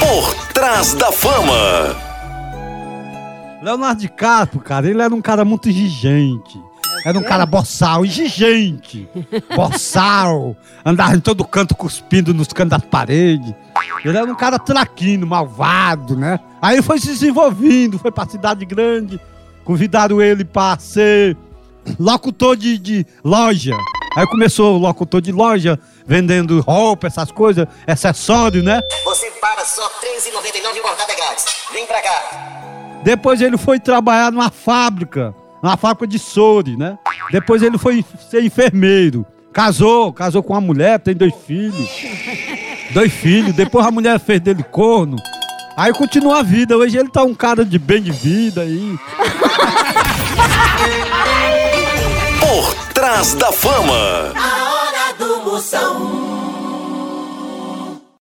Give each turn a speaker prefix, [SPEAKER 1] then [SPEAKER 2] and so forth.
[SPEAKER 1] Por trás da fama.
[SPEAKER 2] Leonardo DiCaprio, cara, ele era um cara muito exigente. Era um cara boçal, exigente. Boçal. Andava em todo canto cuspindo nos cantos das paredes. Ele era um cara traquino, malvado, né? Aí foi se desenvolvendo, foi pra cidade grande. Convidaram ele pra ser locutor de, de loja. Aí começou o locutor de loja, vendendo roupa, essas coisas, acessório, né?
[SPEAKER 3] Você para só R$13,99 e bordada grátis. Vem pra cá.
[SPEAKER 2] Depois ele foi trabalhar numa fábrica, numa fábrica de soro, né? Depois ele foi ser enfermeiro. Casou, casou com uma mulher, tem dois filhos. Dois filhos. Depois a mulher fez dele corno. Aí continua a vida. Hoje ele tá um cara de bem de vida aí.
[SPEAKER 1] Da fama.